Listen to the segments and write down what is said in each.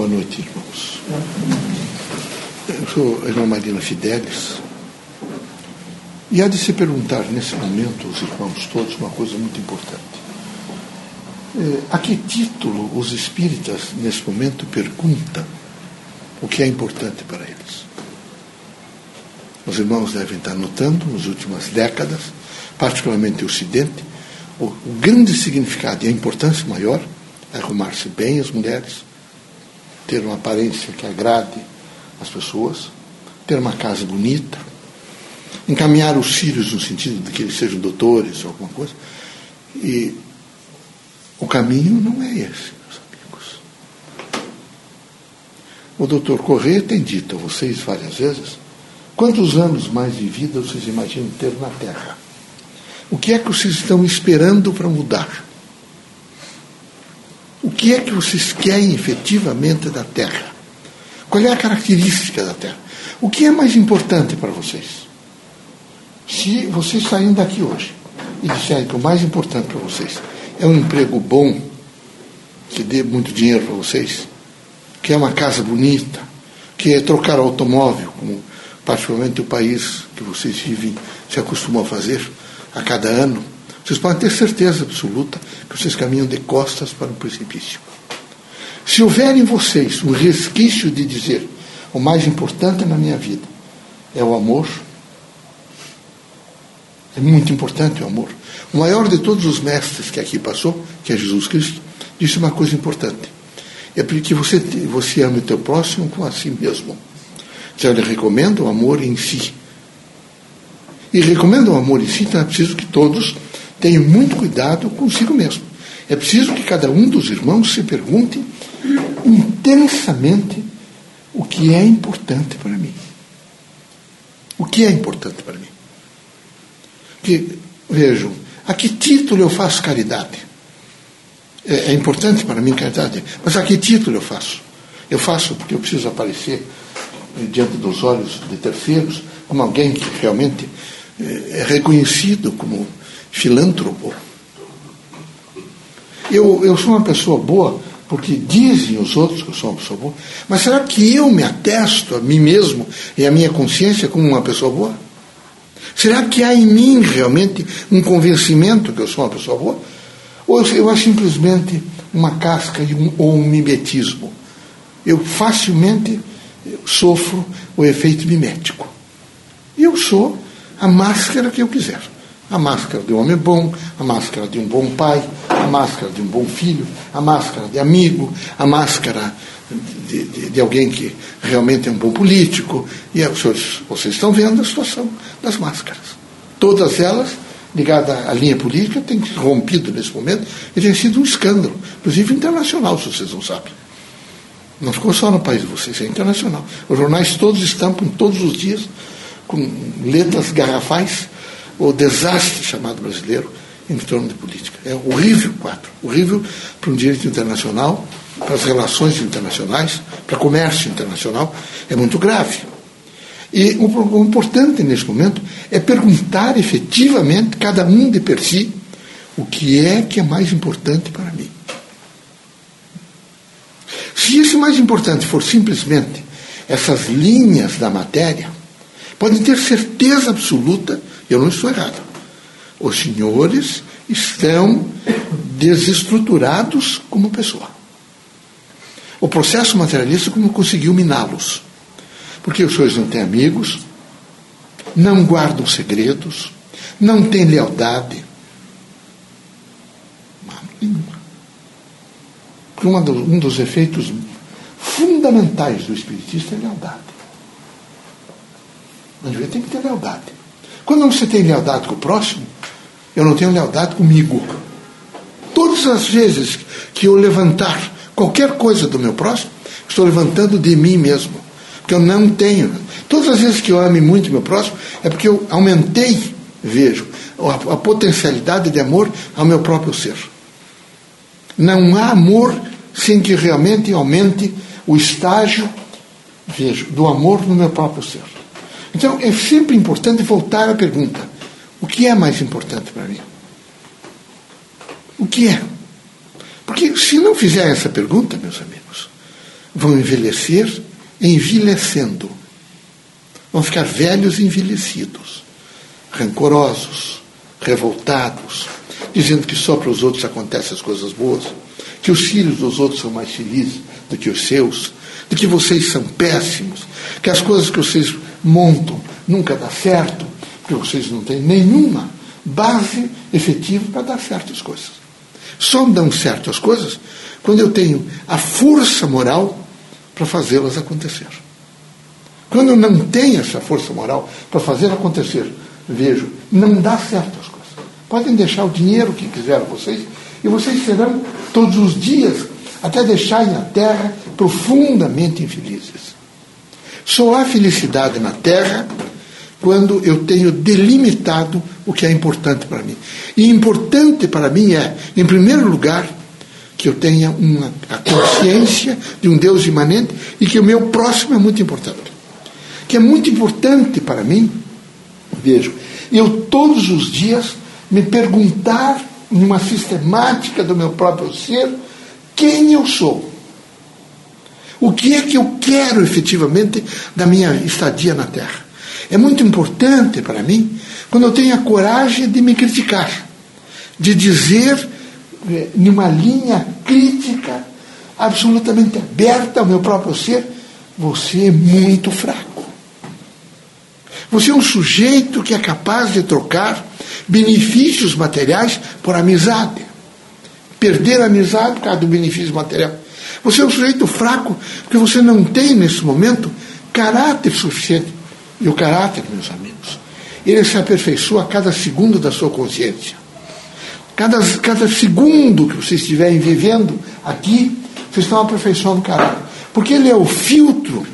Boa noite, irmãos. Eu sou a irmã Marina Fidelis. E há de se perguntar nesse momento aos irmãos todos uma coisa muito importante. É, a que título os espíritas, nesse momento, perguntam o que é importante para eles? Os irmãos devem estar notando, nas últimas décadas, particularmente o Ocidente, o grande significado e a importância maior é arrumar-se bem as mulheres, ter uma aparência que agrade as pessoas, ter uma casa bonita, encaminhar os filhos no sentido de que eles sejam doutores ou alguma coisa. E o caminho não é esse, meus amigos. O doutor Corrêa tem dito a vocês várias vezes quantos anos mais de vida vocês imaginam ter na Terra. O que é que vocês estão esperando para mudar? O que é que vocês querem efetivamente da Terra? Qual é a característica da Terra? O que é mais importante para vocês? Se vocês saírem daqui hoje e disserem que o mais importante para vocês é um emprego bom, que dê muito dinheiro para vocês, que é uma casa bonita, que é trocar automóvel, como particularmente o país que vocês vivem se acostumam a fazer a cada ano, vocês podem ter certeza absoluta que vocês caminham de costas para um precipício. Se houver em vocês um resquício de dizer o mais importante na minha vida é o amor, é muito importante o amor. O maior de todos os mestres que aqui passou, que é Jesus Cristo, disse uma coisa importante. É porque você, você ama o teu próximo com a si mesmo. Então ele recomenda o amor em si. E recomenda o amor em si, então é preciso que todos tenham muito cuidado consigo mesmo. É preciso que cada um dos irmãos se pergunte intensamente o que é importante para mim. O que é importante para mim? Que, vejam, a que título eu faço caridade? É, é importante para mim caridade, mas a que título eu faço? Eu faço porque eu preciso aparecer diante dos olhos de terceiros como alguém que realmente é, é reconhecido como filântropo. Eu, eu sou uma pessoa boa porque dizem os outros que eu sou uma pessoa boa, mas será que eu me atesto a mim mesmo e a minha consciência como uma pessoa boa? Será que há em mim realmente um convencimento que eu sou uma pessoa boa? Ou eu é simplesmente uma casca um, ou um mimetismo? Eu facilmente sofro o efeito mimético. Eu sou a máscara que eu quiser. A máscara de um homem bom, a máscara de um bom pai, a máscara de um bom filho, a máscara de amigo, a máscara de, de, de alguém que realmente é um bom político. E é, vocês estão vendo a situação das máscaras. Todas elas ligadas à linha política têm rompido nesse momento e tem sido um escândalo, inclusive internacional, se vocês não sabem. Não ficou só no país de vocês, é internacional. Os jornais todos estampam todos os dias com letras garrafais o desastre chamado brasileiro em torno de política. É horrível, quatro. Horrível para um direito internacional, para as relações internacionais, para o comércio internacional. É muito grave. E o, importante nesse momento é perguntar efetivamente, cada um de per si, o que é que é mais importante para mim. Se esse mais importante for simplesmente essas linhas da matéria, Podem ter certeza absoluta, eu não estou errado. Os senhores estão desestruturados como pessoa. O processo materialista como conseguiu miná-los. Porque os senhores não têm amigos, não guardam segredos, não têm lealdade. Nenhuma. Porque um dos efeitos fundamentais do espiritista é lealdade. Mas tem que ter lealdade. Quando você tem lealdade com o próximo, eu não tenho lealdade comigo. Todas as vezes que eu levantar qualquer coisa do meu próximo, estou levantando de mim mesmo. Porque eu não tenho. Todas as vezes que eu ame muito meu próximo, é porque eu aumentei, vejo, a, a potencialidade de amor ao meu próprio ser. Não há amor sem que realmente aumente o estágio, vejo, do amor no meu próprio ser. Então, é sempre importante voltar à pergunta: o que é mais importante para mim? O que é? Porque se não fizer essa pergunta, meus amigos, vão envelhecer envelhecendo. Vão ficar velhos envelhecidos, rancorosos, revoltados, dizendo que só para os outros acontecem as coisas boas, que os filhos dos outros são mais felizes do que os seus, de que vocês são péssimos, que as coisas que vocês montam nunca dá certo, porque vocês não têm nenhuma base efetiva para dar certo as coisas. Só dão certo as coisas quando eu tenho a força moral para fazê-las acontecer. Quando eu não tenho essa força moral para fazer acontecer, vejo, não dá certo as coisas. Podem deixar o dinheiro que quiserem vocês, e vocês serão todos os dias, até deixarem a terra profundamente infelizes. Só há felicidade na terra quando eu tenho delimitado o que é importante para mim. E importante para mim é, em primeiro lugar, que eu tenha uma, a consciência de um Deus imanente e que o meu próximo é muito importante. Que é muito importante para mim, vejo, eu todos os dias me perguntar, numa sistemática do meu próprio ser, quem eu sou. O que é que eu quero efetivamente da minha estadia na Terra? É muito importante para mim quando eu tenho a coragem de me criticar, de dizer é, numa linha crítica, absolutamente aberta ao meu próprio ser, você é muito fraco. Você é um sujeito que é capaz de trocar benefícios materiais por amizade. Perder a amizade por causa do benefício material. Você é um sujeito fraco porque você não tem, nesse momento, caráter suficiente. E o caráter, meus amigos, ele se aperfeiçoa a cada segundo da sua consciência. Cada, cada segundo que vocês estiverem vivendo aqui, vocês estão aperfeiçoando o caráter. Porque ele é o filtro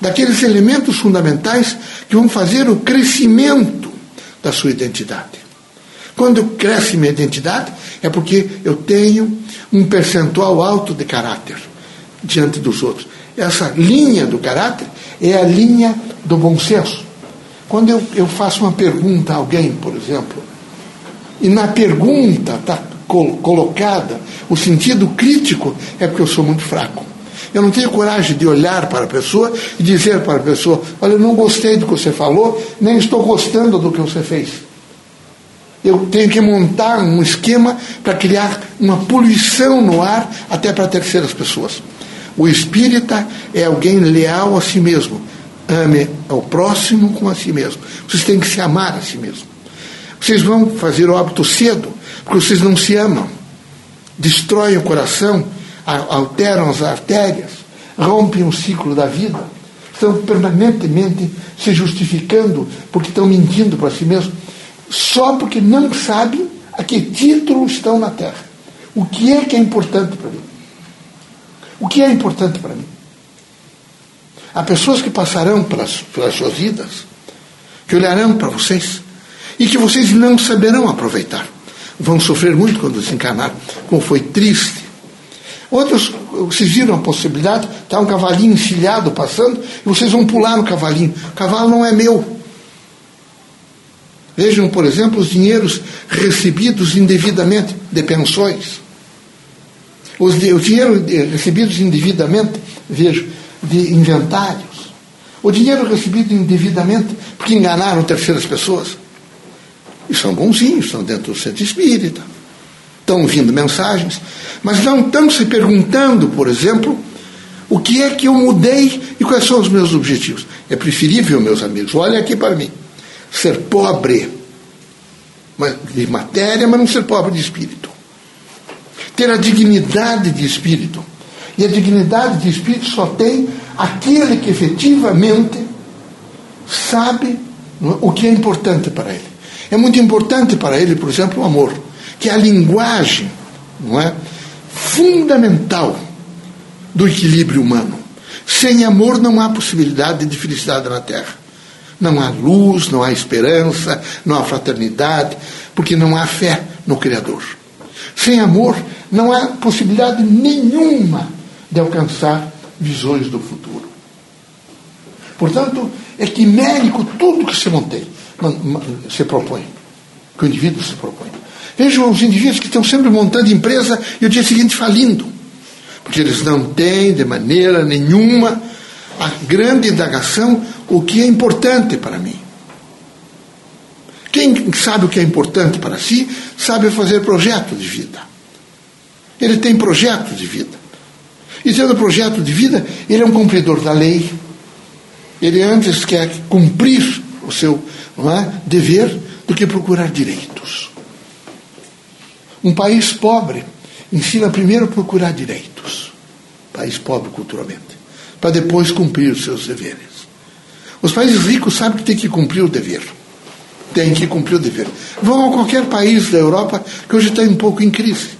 daqueles elementos fundamentais que vão fazer o crescimento da sua identidade. Quando cresce minha identidade, é porque eu tenho um percentual alto de caráter diante dos outros. Essa linha do caráter é a linha do bom senso. Quando eu, eu faço uma pergunta a alguém, por exemplo, e na pergunta está col colocada o sentido crítico, é porque eu sou muito fraco. Eu não tenho coragem de olhar para a pessoa e dizer para a pessoa: Olha, eu não gostei do que você falou, nem estou gostando do que você fez. Eu tenho que montar um esquema para criar uma poluição no ar até para terceiras pessoas. O espírita é alguém leal a si mesmo. Ame ao próximo como a si mesmo. Vocês têm que se amar a si mesmo. Vocês vão fazer óbito cedo, porque vocês não se amam. Destroem o coração, alteram as artérias, rompem o ciclo da vida. Estão permanentemente se justificando porque estão mentindo para si mesmos, só porque não sabem a que título estão na Terra. O que é que é importante para mim? O que é importante para mim? Há pessoas que passarão pelas, pelas suas vidas, que olharão para vocês e que vocês não saberão aproveitar. Vão sofrer muito quando desencarnar, como foi triste. Outros, vocês viram a possibilidade, está um cavalinho encilhado passando, e vocês vão pular no cavalinho. O cavalo não é meu. Vejam, por exemplo, os dinheiros recebidos indevidamente de pensões. Os, os dinheiros recebidos indevidamente, vejo, de inventários. O dinheiro recebido indevidamente porque enganaram terceiras pessoas. E são bonzinhos, estão dentro do centro espírita, estão ouvindo mensagens, mas não estão se perguntando, por exemplo, o que é que eu mudei e quais são os meus objetivos. É preferível, meus amigos, olhem aqui para mim, ser pobre de matéria, mas não ser pobre de espírito. Ter a dignidade de espírito. E a dignidade de espírito só tem aquele que efetivamente sabe o que é importante para ele. É muito importante para ele, por exemplo, o amor, que é a linguagem não é, fundamental do equilíbrio humano. Sem amor não há possibilidade de felicidade na Terra. Não há luz, não há esperança, não há fraternidade, porque não há fé no Criador. Sem amor não há possibilidade nenhuma de alcançar visões do futuro. Portanto, é quimérico tudo que se mantém se propõe, que o indivíduo se propõe. Vejam os indivíduos que estão sempre montando empresa e o dia seguinte falindo. Porque eles não têm de maneira nenhuma a grande indagação o que é importante para mim. Quem sabe o que é importante para si, sabe fazer projeto de vida. Ele tem projeto de vida. E tendo projeto de vida, ele é um cumpridor da lei. Ele antes quer cumprir o seu é, dever do que procurar direitos. Um país pobre ensina primeiro a procurar direitos. País pobre culturalmente. Para depois cumprir os seus deveres. Os países ricos sabem que tem que cumprir o dever. Tem que cumprir o dever. Vão a qualquer país da Europa que hoje está um pouco em crise.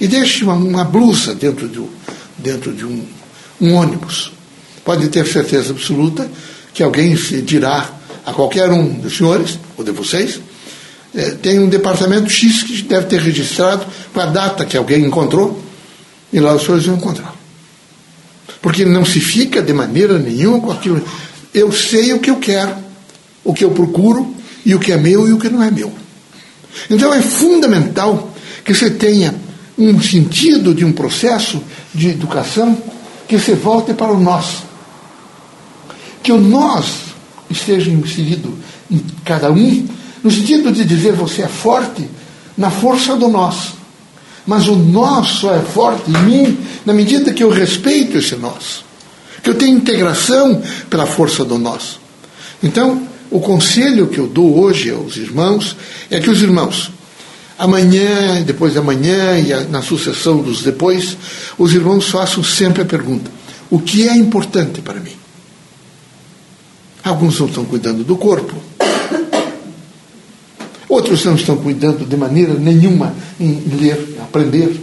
E deixe uma, uma blusa dentro de, dentro de um, um ônibus. Pode ter certeza absoluta que alguém se dirá a qualquer um dos senhores, ou de vocês, é, tem um departamento X que deve ter registrado com a data que alguém encontrou, e lá os senhores vão encontrar. Porque não se fica de maneira nenhuma com aquilo. Eu sei o que eu quero, o que eu procuro, e o que é meu e o que não é meu. Então é fundamental que você tenha um sentido de um processo de educação que se volte para o nós. Que o nós esteja inserido em cada um, no sentido de dizer você é forte na força do nós. Mas o nós só é forte em mim na medida que eu respeito esse nós. Que eu tenho integração pela força do nós. Então, o conselho que eu dou hoje aos irmãos é que os irmãos, amanhã, depois de amanhã e na sucessão dos depois, os irmãos façam sempre a pergunta: o que é importante para mim? Alguns não estão cuidando do corpo. Outros não estão cuidando de maneira nenhuma em ler, aprender.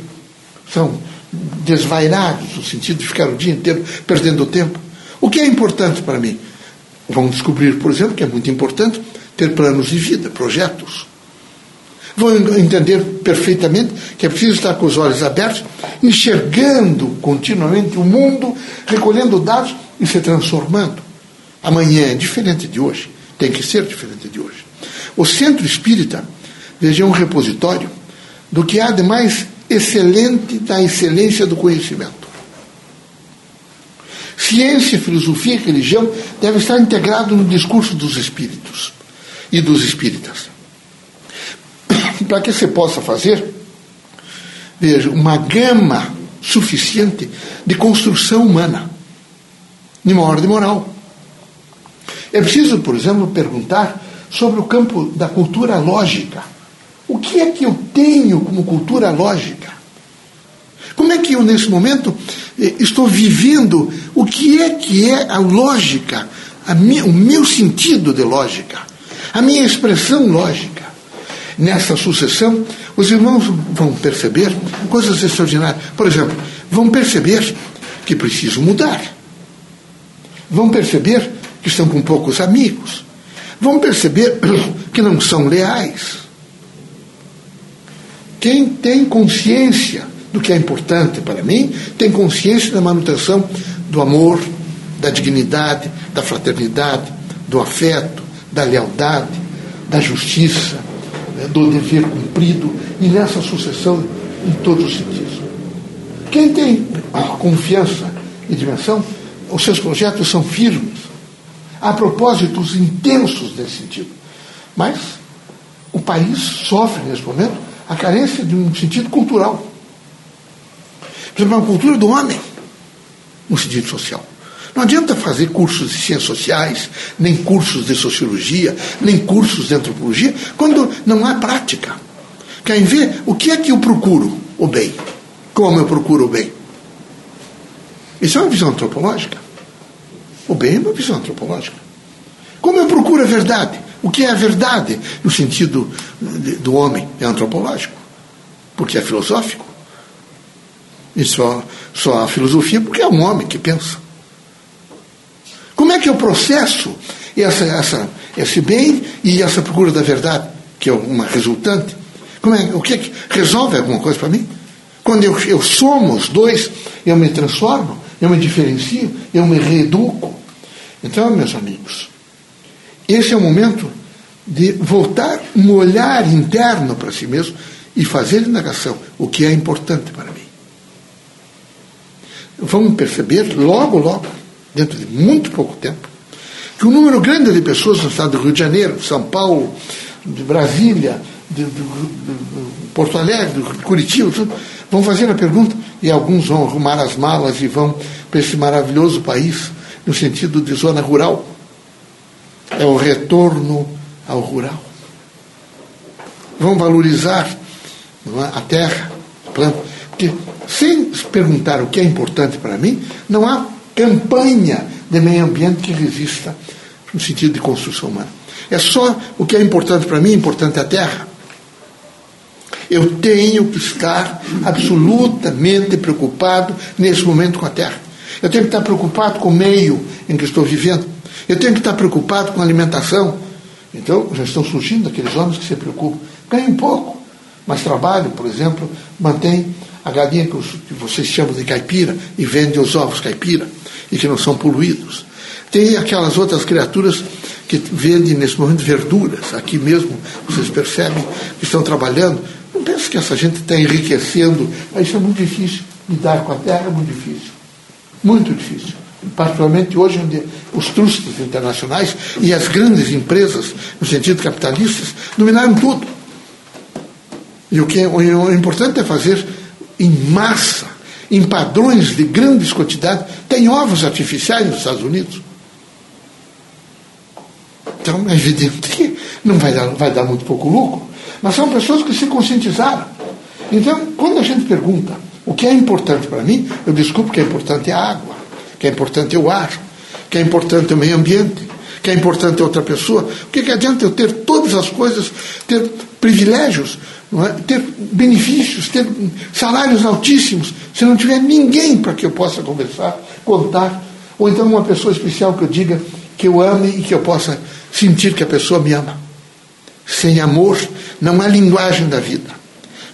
São desvairados no sentido de ficar o dia inteiro perdendo tempo. O que é importante para mim? Vão descobrir, por exemplo, que é muito importante ter planos de vida, projetos. Vão entender perfeitamente que é preciso estar com os olhos abertos, enxergando continuamente o mundo, recolhendo dados e se transformando. Amanhã é diferente de hoje, tem que ser diferente de hoje. O centro espírita, veja, é um repositório do que há de mais excelente da excelência do conhecimento. Ciência, filosofia e religião devem estar integrados no discurso dos espíritos e dos espíritas. Para que você possa fazer, veja, uma gama suficiente de construção humana, de uma ordem moral. É preciso, por exemplo, perguntar sobre o campo da cultura lógica. O que é que eu tenho como cultura lógica? Como é que eu, nesse momento, eh, estou vivendo o que é que é a lógica, a minha, o meu sentido de lógica, a minha expressão lógica? Nessa sucessão, os irmãos vão perceber coisas extraordinárias. Por exemplo, vão perceber que precisam mudar. Vão perceber que estão com poucos amigos, vão perceber que não são leais. Quem tem consciência do que é importante para mim, tem consciência da manutenção do amor, da dignidade, da fraternidade, do afeto, da lealdade, da justiça, né, do dever cumprido e nessa sucessão em todos os sentidos. Quem tem confiança e dimensão, os seus projetos são firmes, Há propósitos intensos nesse sentido. Mas o país sofre, nesse momento, a carência de um sentido cultural. Por exemplo, uma cultura do homem, no sentido social. Não adianta fazer cursos de ciências sociais, nem cursos de sociologia, nem cursos de antropologia, quando não há prática. Querem ver o que é que eu procuro o bem? Como eu procuro o bem? Isso é uma visão antropológica. O bem é uma visão antropológica. Como eu procuro a verdade? O que é a verdade no sentido do homem? É antropológico, porque é filosófico. E só, só a filosofia porque é um homem que pensa. Como é que eu processo essa, essa, esse bem e essa procura da verdade, que é uma resultante? Como é, o que, é que resolve alguma coisa para mim? Quando eu, eu somo os dois, eu me transformo, eu me diferencio, eu me reeduco. Então, meus amigos, esse é o momento de voltar um olhar interno para si mesmo e fazer indagação o que é importante para mim. vão perceber logo, logo, dentro de muito pouco tempo, que um número grande de pessoas no estado do Rio de Janeiro, de São Paulo, de Brasília, de, de, de, de Porto Alegre, de Curitiba, tudo, vão fazer a pergunta e alguns vão arrumar as malas e vão para esse maravilhoso país, no sentido de zona rural. É o retorno ao rural. Vão valorizar é, a terra, a planta. Porque sem perguntar o que é importante para mim, não há campanha de meio ambiente que resista no sentido de construção humana. É só o que é importante para mim, importante é a terra. Eu tenho que estar absolutamente preocupado nesse momento com a terra. Eu tenho que estar preocupado com o meio em que estou vivendo. Eu tenho que estar preocupado com a alimentação. Então, já estão surgindo aqueles homens que se preocupam. Ganham pouco, mas trabalham, por exemplo, mantém a galinha que vocês chamam de caipira e vendem os ovos caipira e que não são poluídos. Tem aquelas outras criaturas que vendem nesse momento verduras. Aqui mesmo vocês percebem que estão trabalhando. Não pense que essa gente está enriquecendo. Isso é muito difícil. Lidar com a terra é muito difícil. Muito difícil. Particularmente hoje, onde os trustos internacionais e as grandes empresas, no sentido capitalistas, dominaram tudo. E o que é, o importante é fazer em massa, em padrões de grandes quantidades. Tem ovos artificiais nos Estados Unidos. Então é evidente que não vai dar, vai dar muito pouco lucro, mas são pessoas que se conscientizaram. Então, quando a gente pergunta o que é importante para mim, eu desculpo que é importante a água, que é importante o ar, que é importante o meio ambiente, que é importante outra pessoa. O que, que adianta eu ter todas as coisas, ter privilégios, é? ter benefícios, ter salários altíssimos, se não tiver ninguém para que eu possa conversar, contar, ou então uma pessoa especial que eu diga que eu ame e que eu possa sentir que a pessoa me ama. Sem amor não há linguagem da vida.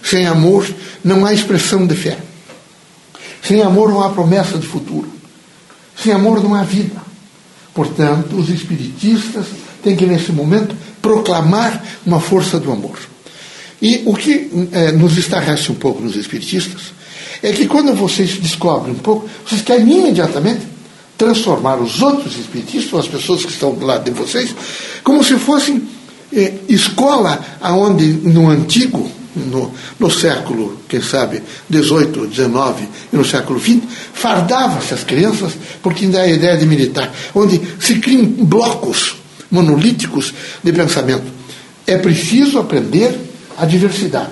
Sem amor não há expressão de fé. Sem amor não há promessa de futuro. Sem amor não há vida. Portanto, os espiritistas têm que, nesse momento, proclamar uma força do amor. E o que eh, nos estarrece um pouco nos espiritistas é que quando vocês descobrem um pouco, vocês querem imediatamente transformar os outros espiritistas, as pessoas que estão do lado de vocês, como se fossem eh, escola aonde no antigo, no, no século, quem sabe, 18, 19 e no século 20, fardava-se as crianças, porque ainda é a ideia de militar, onde se criam blocos monolíticos de pensamento. É preciso aprender a diversidade.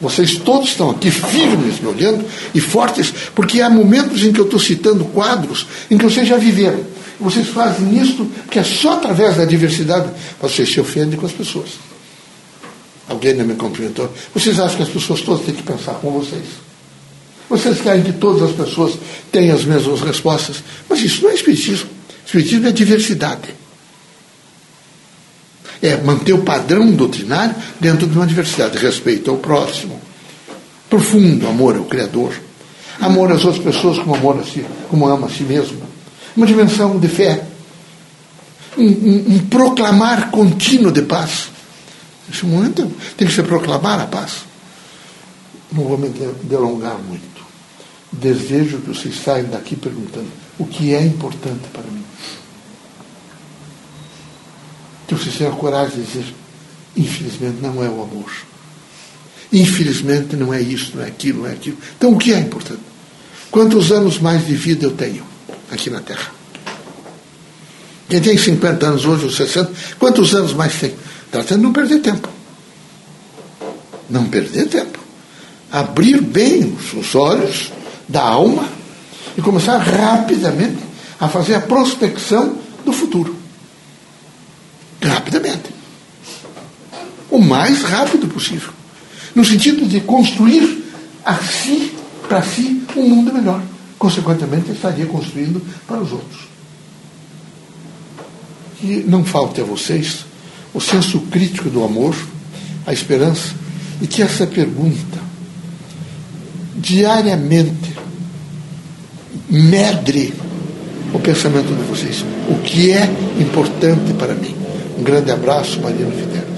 Vocês todos estão aqui firmes me olhando e fortes, porque há momentos em que eu estou citando quadros em que vocês já viveram. Vocês fazem isso porque é só através da diversidade vocês se ofendem com as pessoas. Alguém me cumprimentou. Vocês acham que as pessoas todas têm que pensar com vocês? Vocês querem que todas as pessoas tenham as mesmas respostas? Mas isso não é espiritismo. Espiritismo é diversidade é manter o padrão doutrinário dentro de uma diversidade, respeito ao próximo, profundo amor ao Criador, amor às outras pessoas como amor a si, como ama a si mesmo, uma dimensão de fé, um, um, um proclamar contínuo de paz. Nesse momento tem que se proclamar a paz. Não vou me delongar muito. Desejo que vocês saiam daqui perguntando o que é importante para mim que você tenha a coragem de dizer: infelizmente não é o amor. Infelizmente não é isso, não é aquilo, não é aquilo. Então o que é importante? Quantos anos mais de vida eu tenho aqui na Terra? Quem tem 50 anos hoje, ou 60, quantos anos mais tem? Tratando de não perder tempo. Não perder tempo. Abrir bem os olhos da alma e começar rapidamente a fazer a prospecção do futuro rapidamente. O mais rápido possível. No sentido de construir a si, para si, um mundo melhor. Consequentemente, estaria construindo para os outros. Que não falte a vocês o senso crítico do amor, a esperança, e que essa pergunta diariamente medre o pensamento de vocês. O que é importante para mim? Um grande abraço, Marino Fidel.